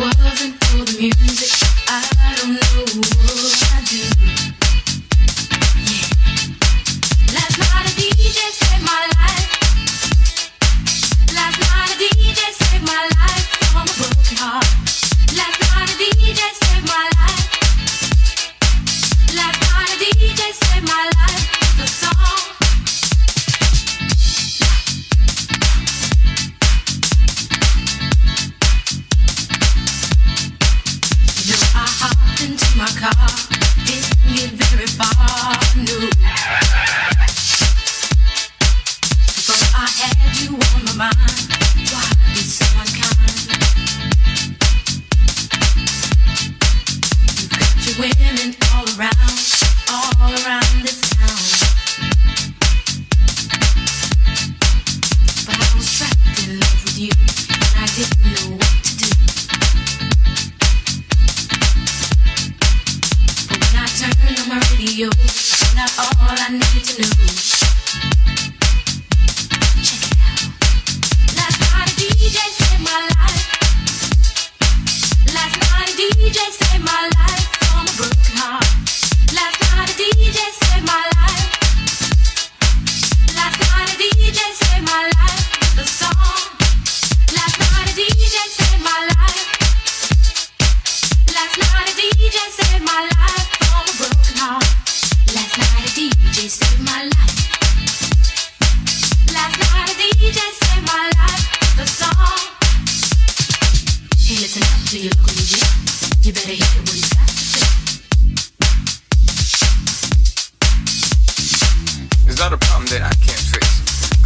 world.